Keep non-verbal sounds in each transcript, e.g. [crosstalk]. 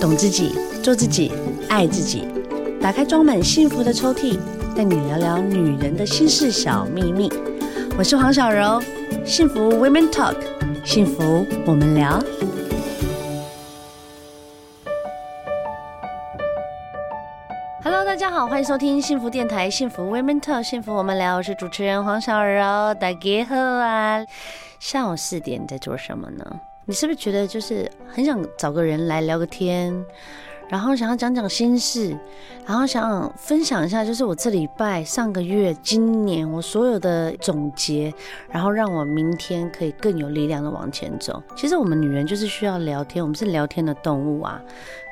懂自己，做自己，爱自己。打开装满幸福的抽屉，带你聊聊女人的心事小秘密。我是黄小柔，幸福 Women Talk，幸福我们聊。Hello，大家好，欢迎收听幸福电台，幸福 Women Talk，幸福我们聊。我是主持人黄小柔，大家好啊！下午四点你在做什么呢？你是不是觉得就是很想找个人来聊个天，然后想要讲讲心事，然后想分享一下，就是我这礼拜、上个月、今年我所有的总结，然后让我明天可以更有力量的往前走。其实我们女人就是需要聊天，我们是聊天的动物啊。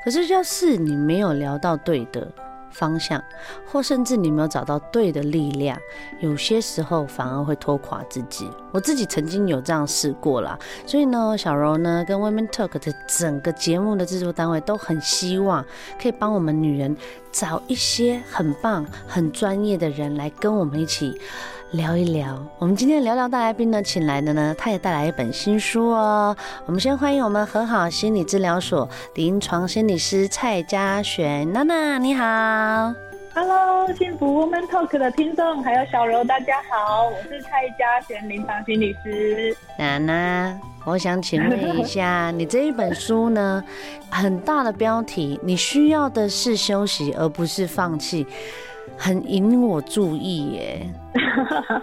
可是要是你没有聊到对的方向，或甚至你没有找到对的力量，有些时候反而会拖垮自己。我自己曾经有这样试过啦，所以呢，小柔呢跟 Women Talk 的整个节目的制作单位都很希望可以帮我们女人找一些很棒、很专业的人来跟我们一起。聊一聊，我们今天聊聊大来宾呢，请来的呢，他也带来一本新书哦。我们先欢迎我们和好心理治疗所临床心理师蔡嘉璇娜娜，你好。Hello，幸福 Woman Talk 的听众还有小柔，大家好，我是蔡嘉璇临床心理师。娜娜，我想请问一下，你这一本书呢，很大的标题，你需要的是休息，而不是放弃。很引我注意耶！[laughs]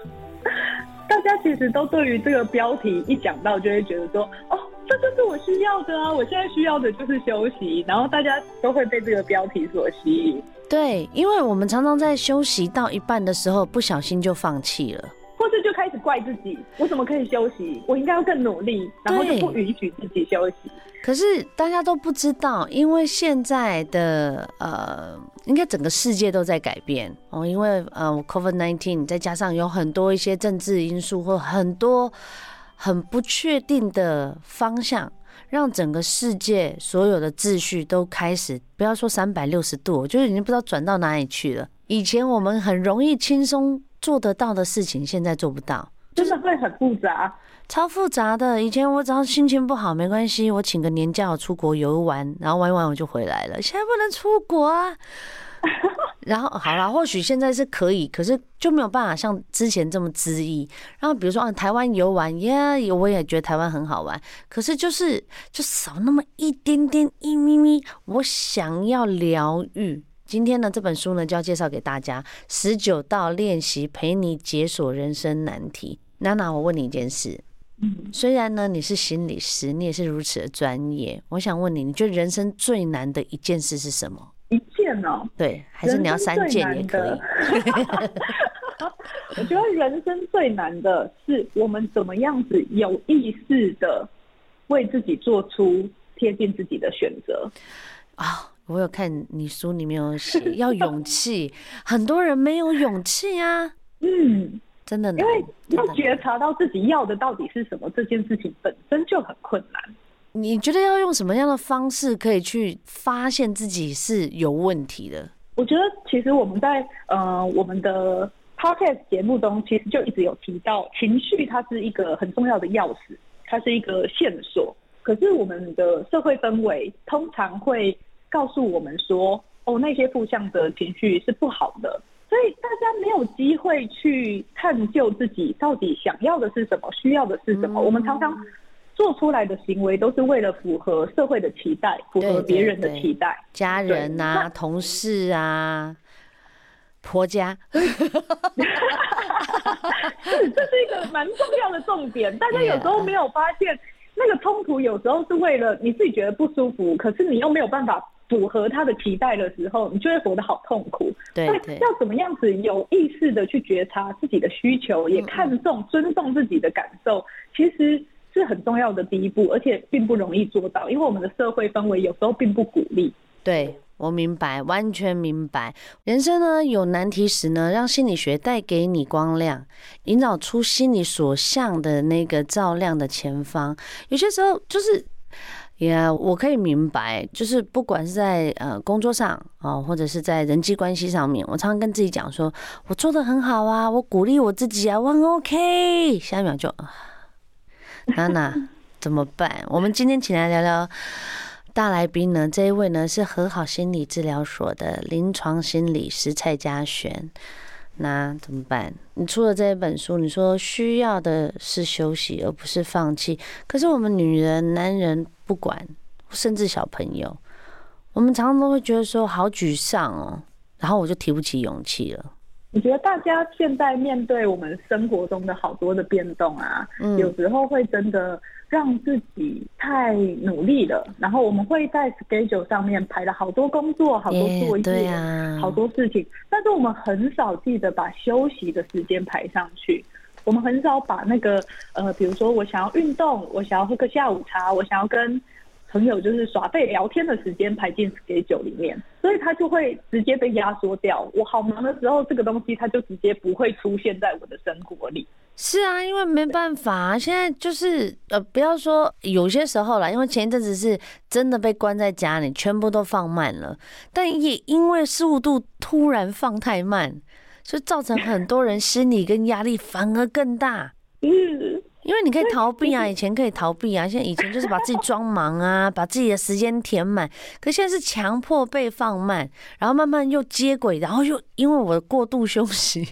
大家其实都对于这个标题一讲到，就会觉得说，哦，这就是我需要的啊！我现在需要的就是休息，然后大家都会被这个标题所吸引。对，因为我们常常在休息到一半的时候，不小心就放弃了。怪自己，我怎么可以休息？我应该要更努力，然后就不允许自己休息。可是大家都不知道，因为现在的呃，应该整个世界都在改变哦，因为呃，COVID-19 再加上有很多一些政治因素或很多很不确定的方向，让整个世界所有的秩序都开始不要说三百六十度，就是已经不知道转到哪里去了。以前我们很容易轻松。做得到的事情，现在做不到，真的会很复杂，超复杂的。以前我只要心情不好，没关系，我请个年假，我出国游玩，然后玩一玩我就回来了。现在不能出国啊。[laughs] 然后好了，或许现在是可以，可是就没有办法像之前这么恣意。然后比如说啊，台湾游玩，耶、yeah，我也觉得台湾很好玩，可是就是就少那么一点点一咪咪，我想要疗愈。今天呢，这本书呢就要介绍给大家十九道练习，陪你解锁人生难题。娜娜，我问你一件事，嗯，虽然呢你是心理师，你也是如此的专业，我想问你，你觉得人生最难的一件事是什么？一件哦，对，还是你要三件也可以。[laughs] 我觉得人生最难的是我们怎么样子有意识的为自己做出贴近自己的选择啊。我有看你书里面有写 [laughs] 要勇气，很多人没有勇气啊。嗯，真的，因为要觉察到自己要的到底是什么，这件事情本身就很困难。你觉得要用什么样的方式可以去发现自己是有问题的？我觉得其实我们在呃我们的 podcast 节目中，其实就一直有提到，情绪它是一个很重要的钥匙，它是一个线索。可是我们的社会氛围通常会。告诉我们说，哦，那些负向的情绪是不好的，所以大家没有机会去探究自己到底想要的是什么，需要的是什么。嗯、我们常常做出来的行为都是为了符合社会的期待，符合别人的期待，对对对，家人啊、同事啊、婆家。[laughs] 是，这是一个蛮重要的重点，大家有时候没有发现，那个冲突有时候是为了你自己觉得不舒服，可是你又没有办法。符合他的期待的时候，你就会活得好痛苦。对，对，要怎么样子有意识的去觉察自己的需求，也看重、尊重自己的感受，其实是很重要的第一步，而且并不容易做到，因为我们的社会氛围有时候并不鼓励。对，我明白，完全明白。人生呢，有难题时呢，让心理学带给你光亮，引导出心里所向的那个照亮的前方。有些时候就是。也我可以明白，就是不管是在呃工作上啊，或者是在人际关系上面，我常常跟自己讲说，我做的很好啊，我鼓励我自己啊，我很 OK。下一秒就，娜娜怎么办？我们今天请来聊聊大来宾呢，这一位呢是和好心理治疗所的临床心理师蔡嘉璇。那怎么办？你出了这一本书，你说需要的是休息，而不是放弃。可是我们女人、男人不管，甚至小朋友，我们常常都会觉得说好沮丧哦，然后我就提不起勇气了。我觉得大家现在面对我们生活中的好多的变动啊，嗯、有时候会真的让自己太努力了，然后我们会在 schedule 上面排了好多工作、好多作业、好多事情，但是我们很少记得把休息的时间排上去。我们很少把那个呃，比如说我想要运动，我想要喝个下午茶，我想要跟。朋友就是耍废聊天的时间排进 K 九里面，所以它就会直接被压缩掉。我好忙的时候，这个东西它就直接不会出现在我的生活里。是啊，因为没办法啊，现在就是呃，不要说有些时候啦，因为前一阵子是真的被关在家里，全部都放慢了，但也因为速度突然放太慢，所以造成很多人心理跟压力反而更大。嗯。因为你可以逃避啊，以前可以逃避啊，现在以前就是把自己装忙啊，把自己的时间填满。可现在是强迫被放慢，然后慢慢又接轨，然后又因为我的过度休息，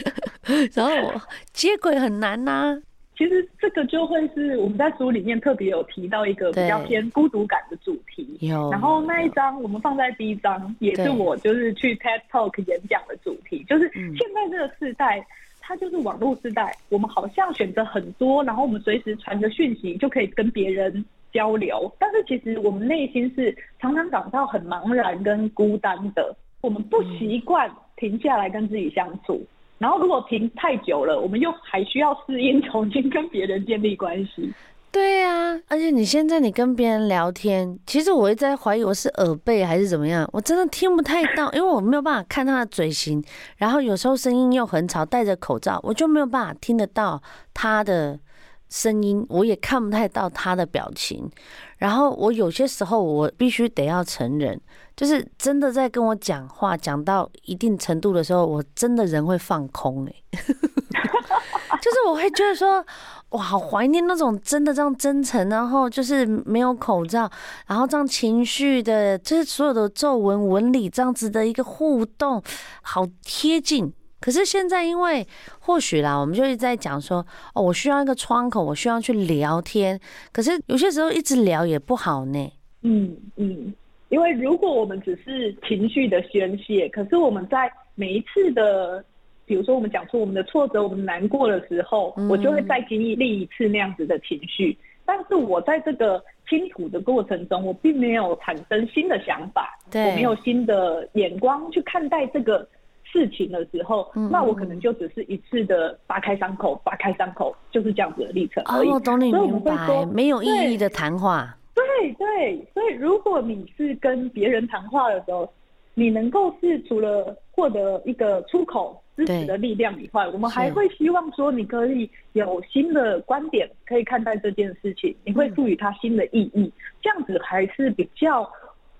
[laughs] 然后我接轨很难呐、啊。其实这个就会是我们在书里面特别有提到一个比较偏孤独感的主题。有。然后那一章我们放在第一章，也是我就是去 TED Talk 演讲的主题，就是现在这个时代。它就是网络时代，我们好像选择很多，然后我们随时传个讯息就可以跟别人交流。但是其实我们内心是常常感到很茫然跟孤单的。我们不习惯停下来跟自己相处，然后如果停太久了，我们又还需要适应重新跟别人建立关系。对、啊，而且你现在你跟别人聊天，其实我一直在怀疑我是耳背还是怎么样，我真的听不太到，因为我没有办法看他的嘴型，然后有时候声音又很吵，戴着口罩，我就没有办法听得到他的声音，我也看不太到他的表情，然后我有些时候我必须得要承认，就是真的在跟我讲话讲到一定程度的时候，我真的人会放空哎、[laughs] 就是我会觉得说。哇，好怀念那种真的这样真诚，然后就是没有口罩，然后这样情绪的，就是所有的皱纹纹理这样子的一个互动，好贴近。可是现在因为或许啦，我们就一直在讲说，哦，我需要一个窗口，我需要去聊天。可是有些时候一直聊也不好呢。嗯嗯，因为如果我们只是情绪的宣泄，可是我们在每一次的。比如说，我们讲出我们的挫折、我们难过的时候，我就会再经历一次那样子的情绪。但是我在这个倾吐的过程中，我并没有产生新的想法，我没有新的眼光去看待这个事情的时候，那我可能就只是一次的扒开伤口、扒开伤口，就是这样子的历程而已。哦，懂你明白，没有意义的谈话。对对，所以如果你是跟别人谈话的时候，你能够是除了获得一个出口。支持的力量以外，我们还会希望说，你可以有新的观点，可以看待这件事情，你会赋予它新的意义，这样子还是比较，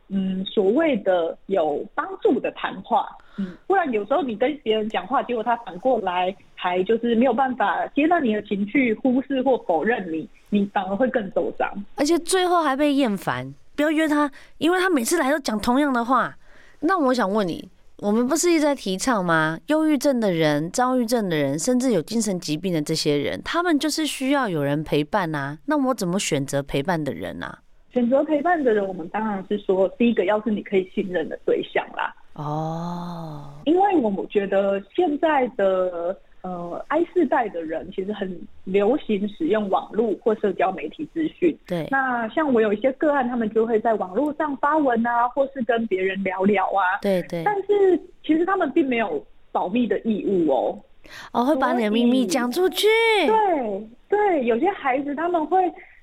嗯，所谓的有帮助的谈话。嗯，不然有时候你跟别人讲话，结果他反过来还就是没有办法接纳你的情绪，忽视或否认你，你反而会更受伤，而且最后还被厌烦。不要约他，因为他每次来都讲同样的话。那我想问你。我们不是一直在提倡吗？忧郁症的人、躁郁症的人，甚至有精神疾病的这些人，他们就是需要有人陪伴啊。那我怎么选择陪伴的人啊？选择陪伴的人，我们当然是说，第一个要是你可以信任的对象啦。哦，因为我们觉得现在的。呃，I 世代的人其实很流行使用网络或社交媒体资讯。对，那像我有一些个案，他们就会在网络上发文啊，或是跟别人聊聊啊。对对。但是其实他们并没有保密的义务哦。哦，会把你的秘密讲出去。对对，有些孩子他们会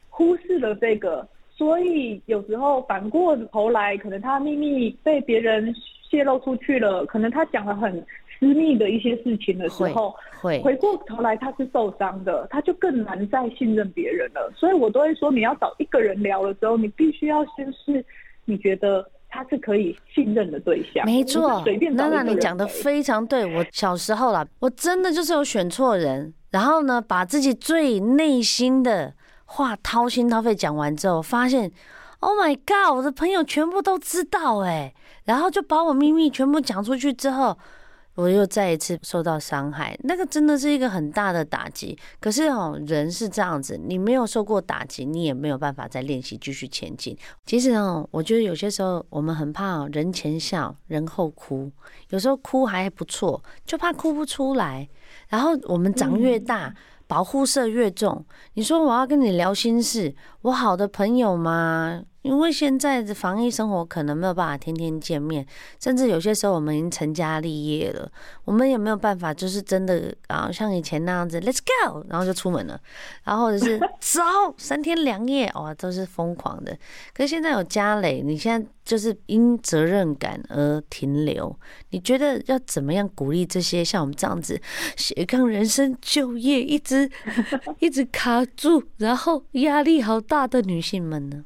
忽视了这个，所以有时候反过头来，可能他秘密被别人泄露出去了，可能他讲了很。私密的一些事情的时候，会回过头来他是受伤的，他就更难再信任别人了。所以我都会说，你要找一个人聊的时候，你必须要先是你觉得他是可以信任的对象。没错。娜娜，你讲的非常对。我小时候啦，我真的就是有选错人，然后呢，把自己最内心的话掏心掏肺讲完之后，发现。，Oh my God，我的朋友全部都知道哎，然后就把我秘密全部讲出去之后。我又再一次受到伤害，那个真的是一个很大的打击。可是哦，人是这样子，你没有受过打击，你也没有办法再练习继续前进。其实哦，我觉得有些时候我们很怕，人前笑，人后哭。有时候哭还不错，就怕哭不出来。然后我们长越大，保护色越重。你说我要跟你聊心事，我好的朋友吗？因为现在的防疫生活可能没有办法天天见面，甚至有些时候我们已经成家立业了，我们也没有办法，就是真的啊，像以前那样子，Let's go，然后就出门了，然后或者是 [laughs] 走三天两夜，哇，都是疯狂的。可是现在有家累，你现在就是因责任感而停留，你觉得要怎么样鼓励这些像我们这样子斜杠人生、就业一直 [laughs] 一直卡住，然后压力好大的女性们呢？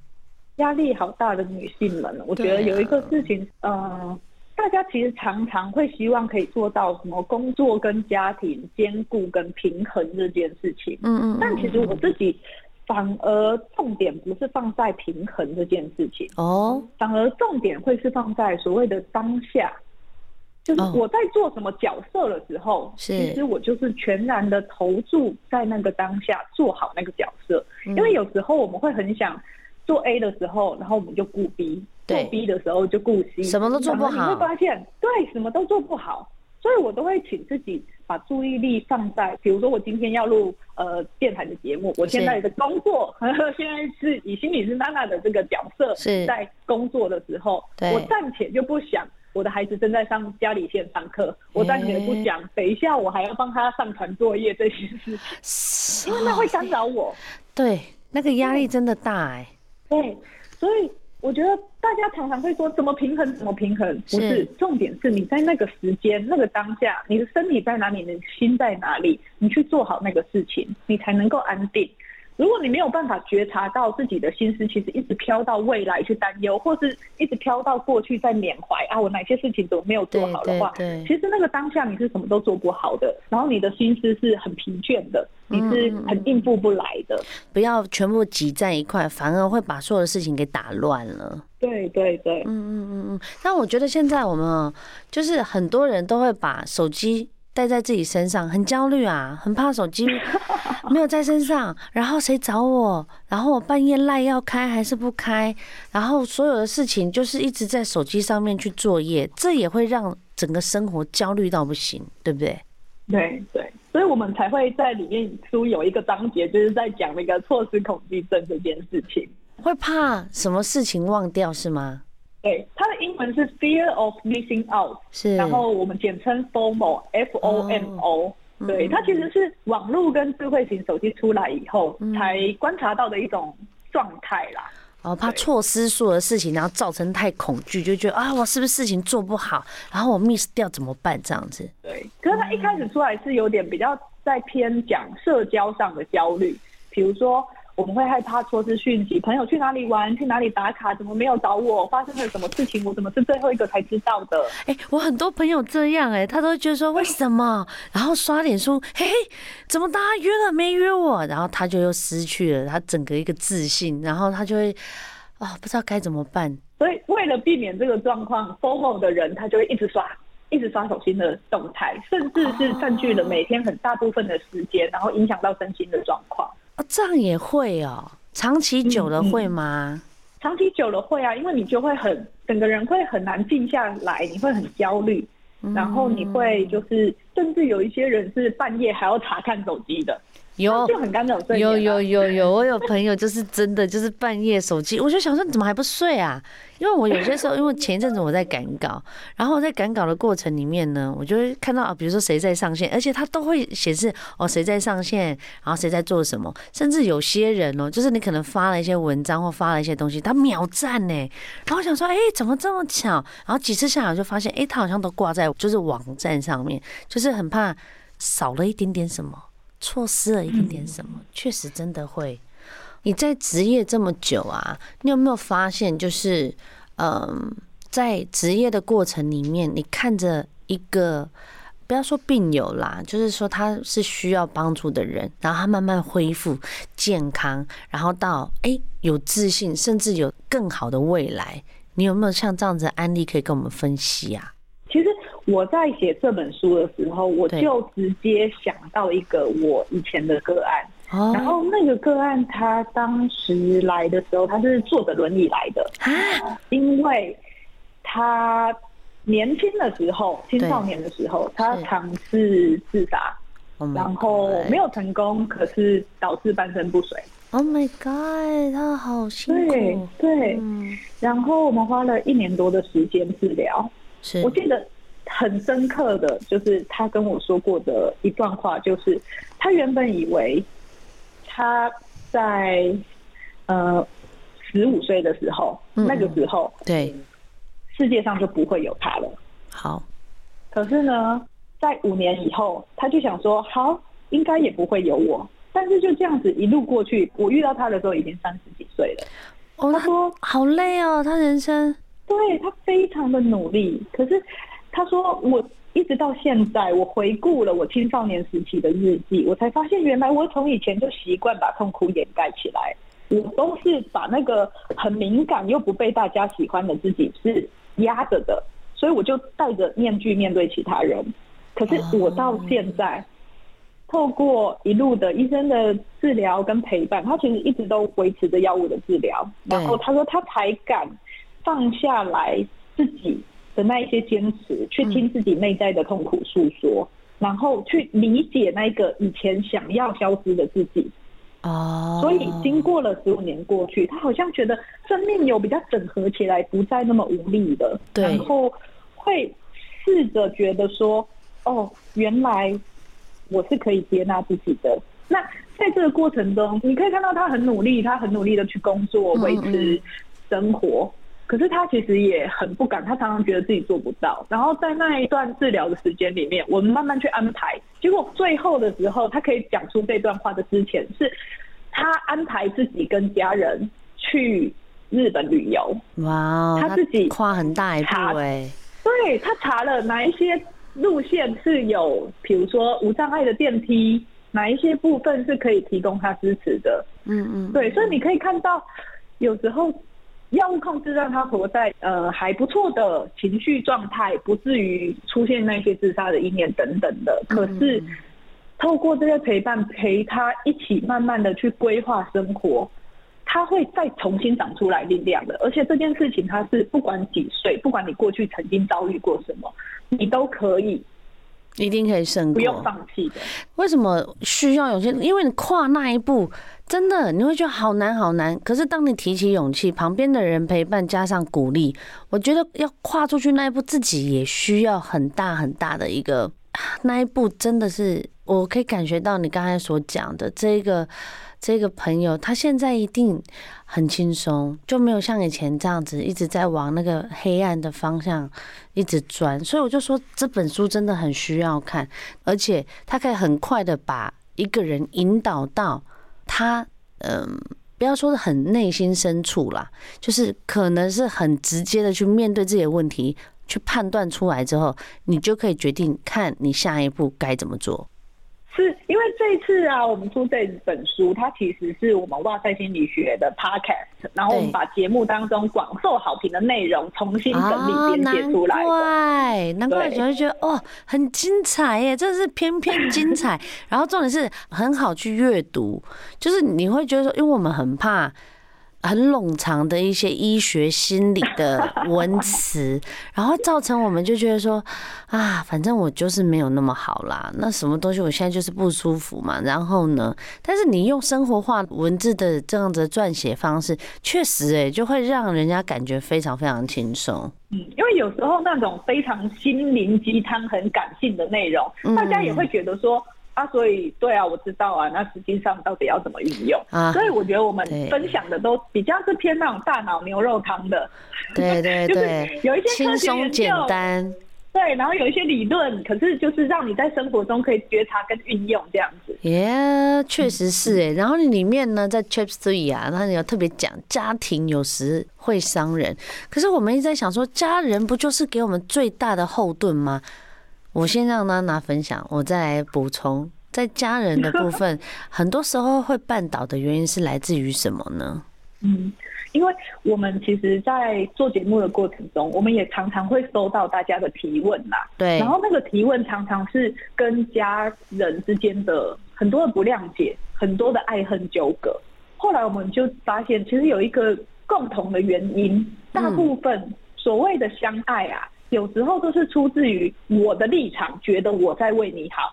压力好大的女性们，我觉得有一个事情，嗯、呃，大家其实常常会希望可以做到什么工作跟家庭兼顾跟平衡这件事情。嗯嗯。但其实我自己反而重点不是放在平衡这件事情哦，反而重点会是放在所谓的当下，就是我在做什么角色的时候，其实我就是全然的投注在那个当下，做好那个角色。因为有时候我们会很想。做 A 的时候，然后我们就顾 B；做 B 的时候就顾 C，什么都做不好。你会发现，对，什么都做不好。所以我都会请自己把注意力放在，比如说我今天要录呃电台的节目，我现在的工作，呵 [laughs] 呵现在是以心理师娜娜的这个角色是在工作的时候，我暂且就不想我的孩子正在上家里线上课，我暂且不想等一下我还要帮他上传作业这些事情，因为那会干扰我。[laughs] 对，那个压力真的大哎、欸。对，所以我觉得大家常常会说怎么平衡，怎么平衡，不是，是重点是你在那个时间、那个当下，你的身体在哪里，你的心在哪里，你去做好那个事情，你才能够安定。如果你没有办法觉察到自己的心思，其实一直飘到未来去担忧，或是一直飘到过去在缅怀啊，我哪些事情都没有做好的话，对对对，其实那个当下你是什么都做不好的，然后你的心思是很疲倦的，你是很应付不来的。嗯，不要全部挤在一块，反而会把所有的事情给打乱了。对对对，嗯嗯嗯嗯。但我觉得现在我们就是很多人都会把手机。带在自己身上，很焦虑啊，很怕手机 [laughs] 没有在身上，然后谁找我，然后我半夜赖要开还是不开，然后所有的事情就是一直在手机上面去作业，这也会让整个生活焦虑到不行，对不对？对对，所以我们才会在里面书有一个章节，就是在讲那个措施恐惧症这件事情，会怕什么事情忘掉是吗？对，它的英文是 Fear of Missing Out，是，然后我们简称 FOMO，F O M O。对，它其实是网络跟智慧型手机出来以后才观察到的一种状态啦。哦，怕错失所有的事情，然后造成太恐惧，就觉得啊，我是不是事情做不好，然后我 miss 掉怎么办？这样子。对，可是他一开始出来是有点比较在偏讲社交上的焦虑，比如说。我们会害怕错失讯息，朋友去哪里玩，去哪里打卡，怎么没有找我？发生了什么事情？我怎么是最后一个才知道的？哎、欸，我很多朋友这样、欸，哎，他都会觉得说为什么？然后刷脸书，嘿嘿，怎么大家约了没约我？然后他就又失去了他整个一个自信，然后他就会啊、哦，不知道该怎么办。所以为了避免这个状况，FOMO 的人他就会一直刷，一直刷手心的动态，甚至是占据了每天很大部分的时间，然后影响到身心的状况。哦，这样也会哦，长期久了会吗？嗯嗯，长期久了会啊，因为你就会很整个人会很难静下来，你会很焦虑，然后你会就是甚至有一些人是半夜还要查看手机的。有就很干扰睡眠。有有有有，我有朋友就是真的就是半夜手机，我就想说你怎么还不睡啊？因为我有些时候，因为前一阵子我在赶稿，然后我在赶稿的过程里面呢，我就会看到啊，比如说谁在上线，而且他都会显示哦谁在上线，然后谁在做什么，甚至有些人哦，就是你可能发了一些文章或发了一些东西，他秒赞呢，然后我想说哎怎么这么巧？然后几次下来我就发现哎他好像都挂在就是网站上面，就是很怕少了一点点什么。错失了一点点什么，确实真的会。你在职业这么久啊，你有没有发现，就是嗯，在职业的过程里面，你看着一个不要说病友啦，就是说他是需要帮助的人，然后他慢慢恢复健康，然后到哎、欸、有自信，甚至有更好的未来。你有没有像这样子的案例可以跟我们分析啊？我在写这本书的时候，我就直接想到一个我以前的个案，然后那个个案他当时来的时候，他是坐着轮椅来的，因为他年轻的时候，青少年的时候，他尝试自杀，然后没有成功，可是导致半身不遂。Oh my god，他好辛苦。对对，嗯，然后我们花了一年多的时间治疗。是，我记得很深刻的就是他跟我说过的一段话，就是他原本以为他在呃十五岁的时候，嗯，那个时候对世界上就不会有他了。好，可是呢，在五年以后，他就想说，好，应该也不会有我。但是就这样子一路过去，我遇到他的时候已经三十几岁了。哦，他说好累哦，他人生。对，他非常的努力，可是他说我一直到现在，我回顾了我青少年时期的日记，我才发现原来我从以前就习惯把痛苦掩盖起来，我都是把那个很敏感又不被大家喜欢的自己是压着的，所以我就戴着面具面对其他人。可是我到现在。透过一路的医生的治疗跟陪伴，他其实一直都维持着药物的治疗。然后他说他才敢放下来自己的那一些坚持，去听自己内在的痛苦诉说，然后去理解那个以前想要消失的自己。哦，所以经过了十五年过去，他好像觉得生命有比较整合起来，不再那么无力了。然后会试着觉得说，哦，原来。我是可以接纳自己的。那在这个过程中，你可以看到他很努力，他很努力的去工作，维持生活。可是他其实也很不敢，他常常觉得自己做不到。然后在那一段治疗的时间里面，我们慢慢去安排。结果最后的时候，他可以讲出这段话的之前，是他安排自己跟家人去日本旅游。哇，他自己跨很大一步哎。对，他查了哪一些。路线是有，比如说无障碍的电梯，哪一些部分是可以提供他支持的？嗯嗯，对，所以你可以看到，有时候药物控制让他活在呃还不错的情绪状态，不至于出现那些自杀的意念等等的。可是透过这些陪伴，陪他一起慢慢的去规划生活，他会再重新长出来力量的。而且这件事情，他是不管几岁，不管你过去曾经遭遇过什么。你都可以，一定可以胜过，不用放弃的。为什么需要勇气？因为你跨那一步，真的你会觉得好难好难。可是当你提起勇气，旁边的人陪伴加上鼓励，我觉得要跨出去那一步，自己也需要很大很大的一个那一步，真的是我可以感觉到你刚才所讲的这个。这个朋友他现在一定很轻松，就没有像以前这样子一直在往那个黑暗的方向一直钻。所以我就说这本书真的很需要看，而且他可以很快的把一个人引导到他，嗯，不要说的很内心深处啦，就是可能是很直接的去面对自己的问题，去判断出来之后，你就可以决定看你下一步该怎么做。是因为这一次啊，我们出这本书，它其实是我们哇塞心理学的 podcast，然后我们把节目当中广受好评的内容重新整理编写出来的。对，难怪就会觉得哦，很精彩耶，真的是偏偏精彩。然后重点是很好去阅读，就是你会觉得说，因为我们很怕。很冗长的一些医学心理的文词，[laughs] 然后造成我们就觉得说啊，反正我就是没有那么好啦。那什么东西我现在就是不舒服嘛。然后呢，但是你用生活化文字的这样子撰写方式，确实哎，就会让人家感觉非常非常轻松。嗯，因为有时候那种非常心灵鸡汤、很感性的内容，大家也会觉得说。啊，所以对啊，我知道啊。那实际上到底要怎么运用？啊，所以我觉得我们分享的都比较是偏那种大脑牛肉汤的。对对对，就是有一些轻松简单。对，然后有一些理论，可是就是让你在生活中可以觉察跟运用这样子。耶，确实是哎。然后你里面呢，在 Chapter Three 啊，它有特别讲家庭有时会伤人，可是我们一直在想说，家人不就是给我们最大的后盾吗？我先让娜娜分享，我再来补充。在家人的部分，[laughs] 很多时候会绊倒的原因是来自于什么呢？嗯，因为我们其实，在做节目的过程中，我们也常常会收到大家的提问啦。对，然后那个提问常常是跟家人之间的很多的不谅解，很多的爱恨纠葛。后来我们就发现，其实有一个共同的原因，大部分所谓的相爱啊，有时候都是出自于我的立场，觉得我在为你好。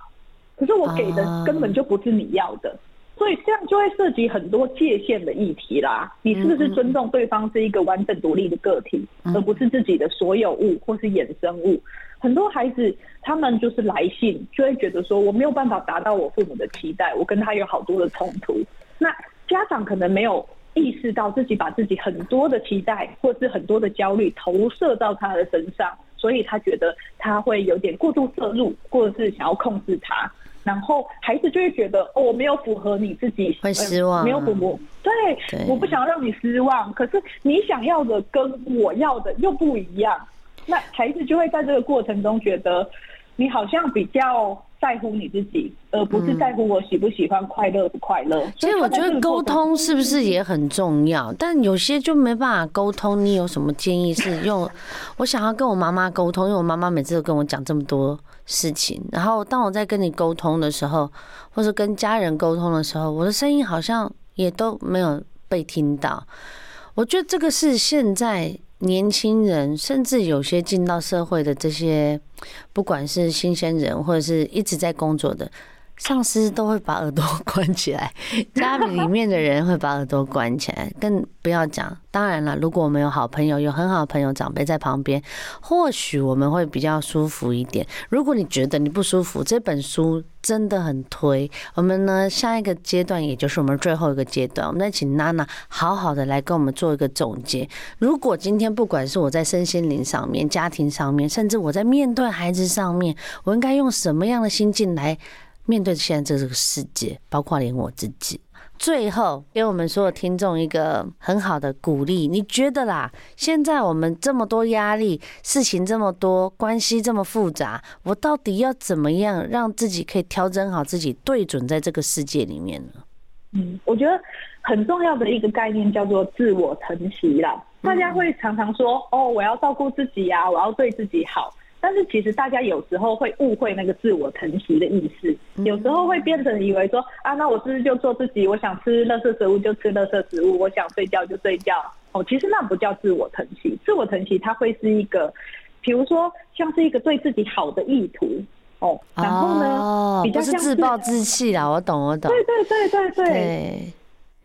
可是我给的根本就不是你要的，所以这样就会涉及很多界限的议题啦。你是不是尊重对方是一个完整独立的个体，而不是自己的所有物或是衍生物？很多孩子他们就是来信，就会觉得说我没有办法达到我父母的期待，我跟他有好多的冲突。那家长可能没有意识到自己把自己很多的期待或是很多的焦虑投射到他的身上，所以他觉得他会有点过度摄入，或者是想要控制他。然后孩子就会觉得哦，我没有符合你自己，会失望，啊，没有符合，对，对，我不想要让你失望。可是你想要的跟我要的又不一样，那孩子就会在这个过程中觉得你好像比较在乎你自己，而不是在乎我喜不喜欢、快乐不快乐。所以我觉得沟通是不是也很重要？但有些就没办法沟通。你有什么建议是用？我想要跟我妈妈沟通，因为我妈妈每次都跟我讲这么多。事情，然后当我在跟你沟通的时候，或者跟家人沟通的时候，我的声音好像也都没有被听到。我觉得这个是现在年轻人，甚至有些进到社会的这些，不管是新鲜人或者是一直在工作的。上司都会把耳朵 [laughs] 关起来，家里里面的人会把耳朵关起来，更不要讲。当然了，如果我们有好朋友，有很好的朋友、长辈在旁边，或许我们会比较舒服一点。如果你觉得你不舒服，这本书真的很推。我们呢，下一个阶段，也就是我们最后一个阶段，我们再请娜娜好好的来跟我们做一个总结。如果今天不管是我在身心灵上面、家庭上面，甚至我在面对孩子上面，我应该用什么样的心境来？面对现在这个世界，包括连我自己，最后给我们所有听众一个很好的鼓励。你觉得啦？现在我们这么多压力，事情这么多，关系这么复杂，我到底要怎么样让自己可以调整好自己，对准在这个世界里面呢？嗯，我觉得很重要的一个概念叫做自我疼惜啦。大家会常常说：“哦，我要照顾自己呀，我要对自己好。”但是其实大家有时候会误会那个自我疼惜的意思，有时候会变成以为说啊，那我是不是就做自己？我想吃垃圾食物就吃垃圾食物，我想睡觉就睡觉。哦，其实那不叫自我疼惜，自我疼惜它会是一个，比如说像是一个对自己好的意图哦，然后呢，哦、比较像是不是自暴自弃啦，我懂我懂，对对对对对，对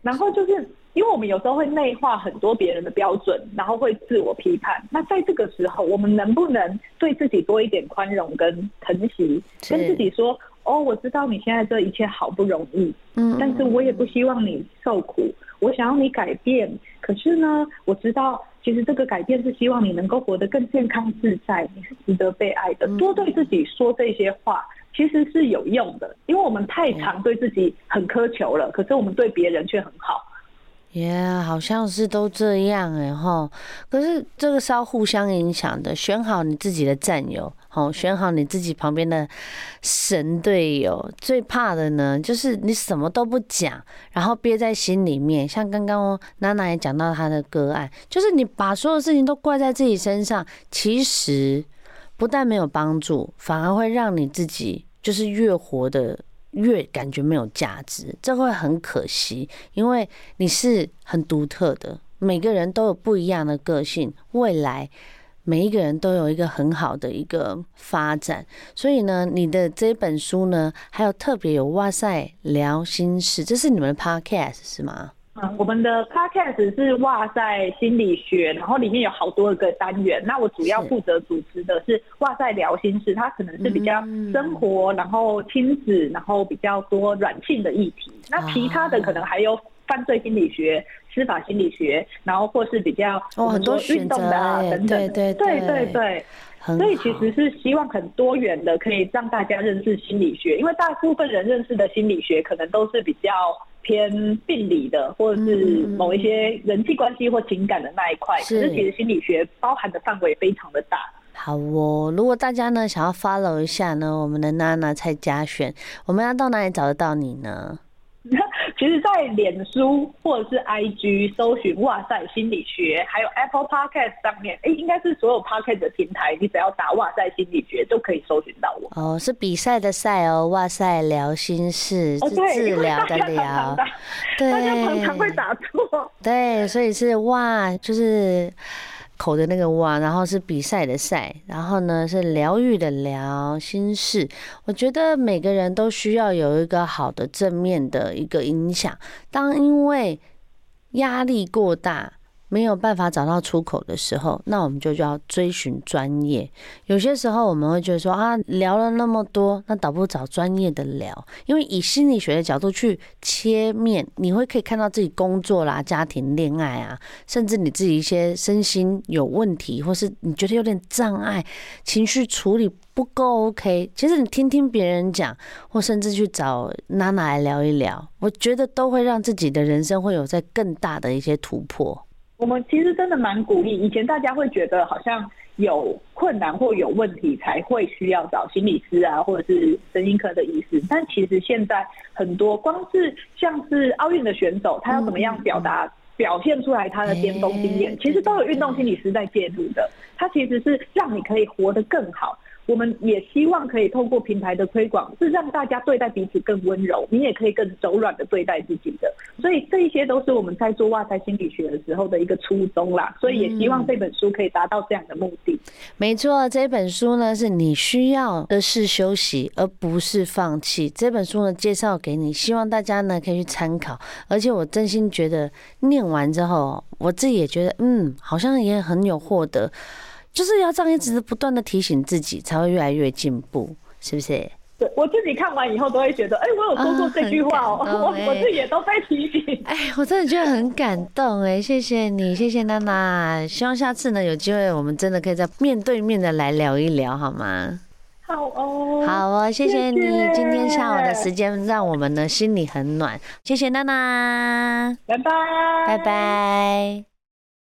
然后就是。因为我们有时候会内化很多别人的标准，然后会自我批判。那在这个时候，我们能不能对自己多一点宽容跟疼惜，跟自己说：“哦，我知道你现在这一切好不容易，嗯，但是我也不希望你受苦，我想要你改变。可是呢，我知道其实这个改变是希望你能够活得更健康自在，你是值得被爱的。多对自己说这些话，其实是有用的，因为我们太常对自己很苛求了，可是我们对别人却很好。”耶，yeah, 好像是都这样哎吼，可是这个是要互相影响的。选好你自己的战友，吼，选好你自己旁边的神队友。最怕的呢，就是你什么都不讲，然后憋在心里面。像刚刚娜娜也讲到她的个案，就是你把所有事情都怪在自己身上，其实不但没有帮助，反而会让你自己就是越活的。越感觉没有价值，这会很可惜，因为你是很独特的，每个人都有不一样的个性，未来每一个人都有一个很好的一个发展，所以呢，你的这本书呢，还有特别有哇塞聊心事，这是你们的 podcast 是吗？嗯，我们的 podcast 是哇塞心理学，然后里面有好多个单元。那我主要负责主持的是哇塞聊心事，它可能是比较生活，然后亲子，然后比较多软性的议题。那其他的可能还有犯罪心理学、司法心理学，然后或是比较很多运动的啊等等。对对对对对。所以其实是希望很多元的，可以让大家认识心理学，因为大部分人认识的心理学可能都是比较。偏病理的，或者是某一些人际关系或情感的那一块，可是其实心理学包含的范围非常的大。好哦，如果大家呢想要 follow 一下呢，我们的娜娜蔡佳璇，我们要到哪里找得到你呢？其实，在脸书或者是 IG 搜寻“哇塞心理学”，还有 Apple Podcast 上面，哎，应该是所有 Podcast 的平台，你只要打“哇塞心理学”都可以搜寻到我。哦，是比赛的赛哦，哇塞聊心事，是治疗的聊。对，[laughs] 大家常常会打错。对，所以是哇，就是。口的那个哇，然后是比赛的赛，然后呢是疗愈的疗心事。我觉得每个人都需要有一个好的正面的一个影响。当因为压力过大，没有办法找到出口的时候，那我们就就要追寻专业。有些时候我们会觉得说啊，聊了那么多，那倒不如找专业的聊。因为以心理学的角度去切面，你会可以看到自己工作啦、家庭、恋爱啊，甚至你自己一些身心有问题，或是你觉得有点障碍，情绪处理不够 OK。其实你听听别人讲，或甚至去找娜娜来聊一聊，我觉得都会让自己的人生会有在更大的一些突破。我们其实真的蛮鼓励。以前大家会觉得好像有困难或有问题才会需要找心理师啊，或者是神经科的医师。但其实现在很多，光是像是奥运的选手，他要怎么样表达、表现出来他的巅峰经验，其实都有运动心理师在介入的。他其实是让你可以活得更好。我们也希望可以透过平台的推广，是让大家对待彼此更温柔，你也可以更柔软的对待自己的。所以这一些都是我们在做哇赛心理学的时候的一个初衷啦。所以也希望这本书可以达到这样的目的。没错，这本书呢是你需要的是休息，而不是放弃。这本书呢介绍给你，希望大家呢可以去参考。而且我真心觉得念完之后，我自己也觉得，嗯，好像也很有获得。就是要这样一直不断的提醒自己，才会越来越进步，是不是？对，我自己看完以后都会觉得，哎、欸，我有说过这句话哦、喔，我 [laughs] 我自己也都在提醒。哎，我真的觉得很感动哎，谢谢你，谢谢娜娜。希望下次呢有机会，我们真的可以再面对面的来聊一聊，好吗？好哦，好哦，谢谢你今天下午的时间，让我们呢心里很暖。谢谢娜娜，拜拜，拜拜。